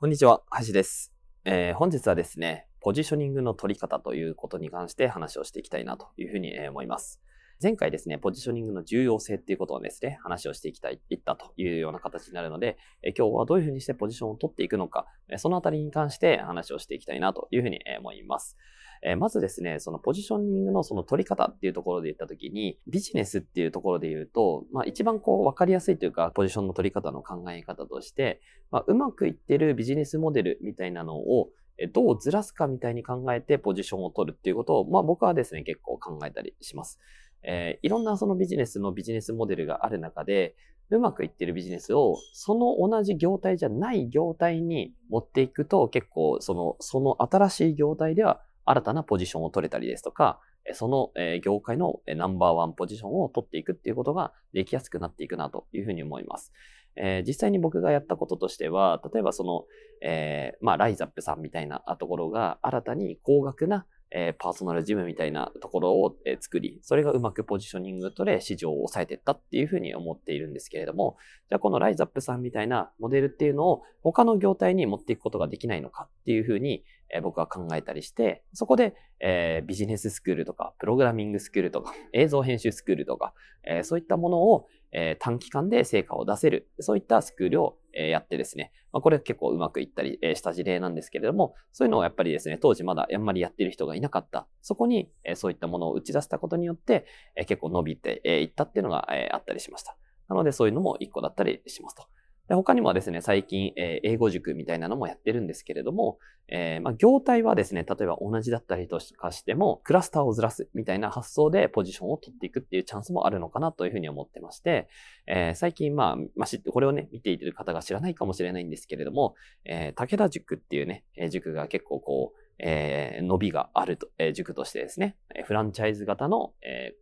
こんにちは、橋です、えー、本日はですね、ポジショニングの取り方ということに関して話をしていきたいなというふうに思います。前回ですね、ポジショニングの重要性っていうことをですね、話をしていきたい、いったというような形になるので、え今日はどういうふうにしてポジションを取っていくのか、そのあたりに関して話をしていきたいなというふうに思います。えまずですね、そのポジショニングのその取り方っていうところで言ったときに、ビジネスっていうところで言うと、まあ一番こう分かりやすいというか、ポジションの取り方の考え方として、まあ、うまくいってるビジネスモデルみたいなのを、どうずらすかみたいに考えてポジションを取るっていうことを、まあ僕はですね、結構考えたりします。えー、いろんなそのビジネスのビジネスモデルがある中で、うまくいってるビジネスを、その同じ業態じゃない業態に持っていくと、結構、その、その新しい業態では新たなポジションを取れたりですとか、その業界のナンバーワンポジションを取っていくっていうことができやすくなっていくなというふうに思います。えー、実際に僕がやったこととしては、例えばその、えー、まあ、ライザップさんみたいなところが新たに高額なえー、パーソナルジムみたいなところを、えー、作り、それがうまくポジショニングとで市場を抑えていったっていうふうに思っているんですけれども、じゃあこのライズアップさんみたいなモデルっていうのを他の業態に持っていくことができないのかっていうふうに、えー、僕は考えたりして、そこで、えビジネススクールとか、プログラミングスクールとか、映像編集スクールとか、えそういったものを、え短期間で成果を出せる、そういったスクールを、えやってですね、まあ、これ結構うまくいったり、えした事例なんですけれども、そういうのをやっぱりですね、当時まだあんまりやってる人がいなかった。そこに、えそういったものを打ち出したことによって、え結構伸びていったっていうのが、えあったりしました。なのでそういうのも一個だったりしますと。で他にもですね、最近、えー、英語塾みたいなのもやってるんですけれども、えー、まあ、業態はですね、例えば同じだったりとかしても、クラスターをずらすみたいな発想でポジションを取っていくっていうチャンスもあるのかなというふうに思ってまして、えー、最近、まあ、まあ、知って、これをね、見ていてる方が知らないかもしれないんですけれども、え武田塾っていうね、塾が結構こう、え伸びがあると、え塾としてですね、フランチャイズ型の、え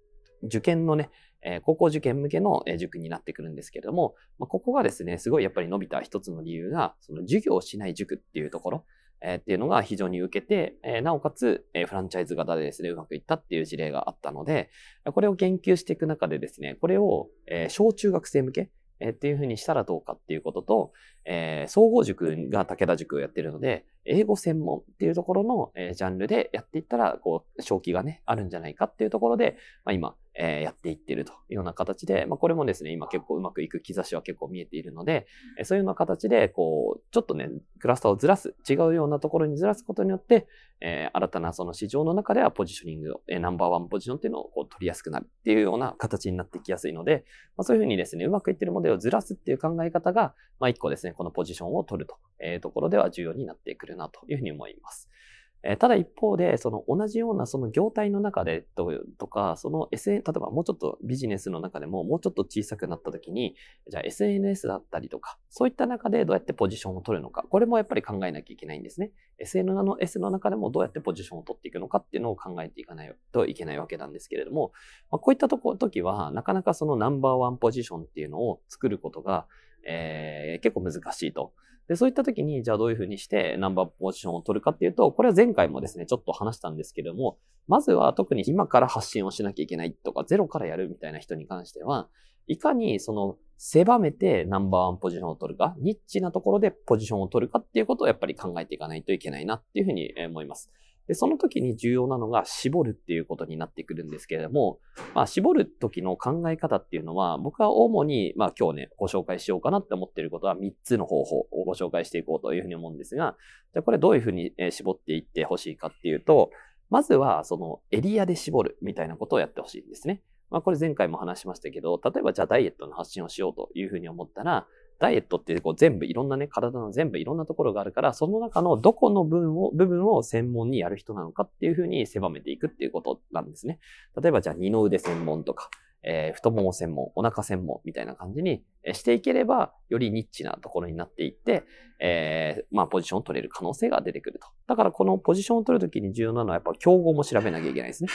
受験のね、え高校受験向けの塾になってくるんですけれども、まここがですね、すごいやっぱり伸びた一つの理由が、その授業をしない塾っていうところ、えっていうのが非常に受けて、えなおかつ、えフランチャイズ型でですね、うまくいったっていう事例があったので、これを研究していく中でですね、これを、え小中学生向け、えっていうふうにしたらどうかっていうことと、え、総合塾が武田塾をやってるので、英語専門っていうところの、え、ジャンルでやっていったら、こう、正気がね、あるんじゃないかっていうところで、まあ、今、え、やっていってるというような形で、まあ、これもですね、今結構うまくいく兆しは結構見えているので、えそういうような形で、こう、ちょっとね、クラスターをずらす、違うようなところにずらすことによって、え、新たなその市場の中ではポジショニング、え、ナンバーワンポジションっていうのをこう取りやすくなるっていうような形になってきやすいので、まあ、そういうふうにですね、うまくいってるモデルをずらすっていう考え方が、まあ、一個ですね、このポジションを取るというところでは重要になってくるなというふうに思います。えただ一方で、その同じようなその業態の中でとか、その SN、例えばもうちょっとビジネスの中でももうちょっと小さくなった時に、じゃあ SNS だったりとか、そういった中でどうやってポジションを取るのか、これもやっぱり考えなきゃいけないんですね。SNS の中でもどうやってポジションを取っていくのかっていうのを考えていかないといけないわけなんですけれども、まあ、こういったとこ時は、なかなかそのナンバーワンポジションっていうのを作ることが、えー、結構難しいと。で、そういった時に、じゃあどういうふうにしてナンバーポジションを取るかっていうと、これは前回もですね、ちょっと話したんですけども、まずは特に今から発信をしなきゃいけないとか、ゼロからやるみたいな人に関しては、いかにその狭めてナンバーワンポジションを取るか、ニッチなところでポジションを取るかっていうことをやっぱり考えていかないといけないなっていうふうに思います。で、その時に重要なのが絞るっていうことになってくるんですけれども、まあ、絞る時の考え方っていうのは、僕は主に、まあ今日ね、ご紹介しようかなって思っていることは3つの方法をご紹介していこうというふうに思うんですが、じゃあこれどういうふうに絞っていってほしいかっていうと、まずはそのエリアで絞るみたいなことをやってほしいんですね。まあこれ前回も話しましたけど、例えばじゃあダイエットの発信をしようというふうに思ったら、ダイエットってこう全部いろんなね、体の全部いろんなところがあるから、その中のどこの部分を、部分を専門にやる人なのかっていうふうに狭めていくっていうことなんですね。例えばじゃあ二の腕専門とか、えー、太もも専門、お腹専門みたいな感じにしていければ、よりニッチなところになっていって、えー、まあ、ポジションを取れる可能性が出てくると。だからこのポジションを取るときに重要なのはやっぱ競合も調べなきゃいけないですね。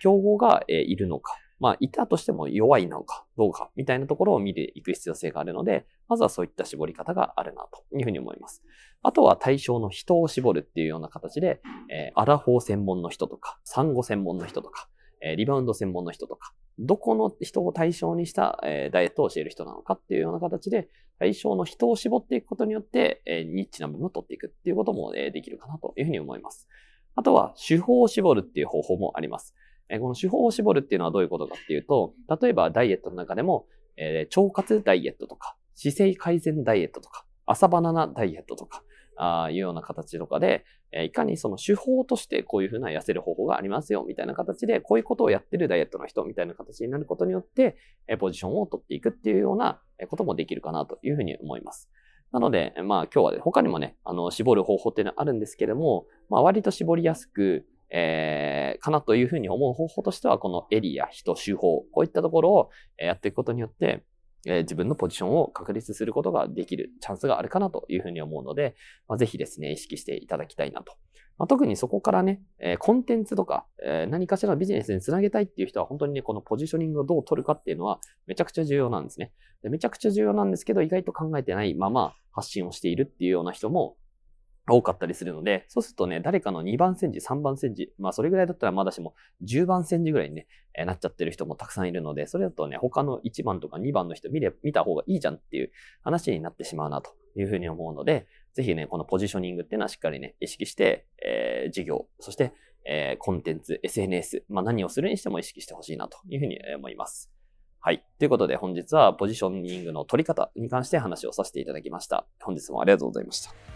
競合が、えー、いるのか。まあ、いたとしても弱いのかどうかみたいなところを見ていく必要性があるので、まずはそういった絞り方があるなというふうに思います。あとは対象の人を絞るっていうような形で、えー、アラフォー専門の人とか、産後専門の人とか、えー、リバウンド専門の人とか、どこの人を対象にした、えー、ダイエットを教える人なのかっていうような形で、対象の人を絞っていくことによって、えー、ニッチな部分を取っていくっていうことも、えー、できるかなというふうに思います。あとは、手法を絞るっていう方法もあります。え、この手法を絞るっていうのはどういうことかっていうと、例えばダイエットの中でも、えー、腸活ダイエットとか、姿勢改善ダイエットとか、朝バナナダイエットとか、あいうような形とかで、えいかにその手法としてこういうふうな痩せる方法がありますよ、みたいな形で、こういうことをやってるダイエットの人みたいな形になることによって、えポジションを取っていくっていうようなこともできるかなというふうに思います。なので、まあ今日は、ね、他にもね、あの、絞る方法っていうのはあるんですけども、まあ割と絞りやすく、えー、かなというふうに思う方法としては、このエリア、人、手法、こういったところをやっていくことによって、えー、自分のポジションを確立することができるチャンスがあるかなというふうに思うので、まあ、ぜひですね、意識していただきたいなと。まあ、特にそこからね、えー、コンテンツとか、えー、何かしらのビジネスにつなげたいっていう人は本当にね、このポジショニングをどう取るかっていうのはめちゃくちゃ重要なんですね。でめちゃくちゃ重要なんですけど、意外と考えてないまま発信をしているっていうような人も多かったりするので、そうするとね、誰かの2番煎じ、3番煎じ、まあそれぐらいだったらまだしも10番煎じぐらいにね、なっちゃってる人もたくさんいるので、それだとね、他の1番とか2番の人見れ、見た方がいいじゃんっていう話になってしまうなというふうに思うので、ぜひね、このポジショニングっていうのはしっかりね、意識して、えー、事業、そして、えー、コンテンツ、SNS、まあ何をするにしても意識してほしいなというふうに思います。はい。ということで本日はポジショニングの取り方に関して話をさせていただきました。本日もありがとうございました。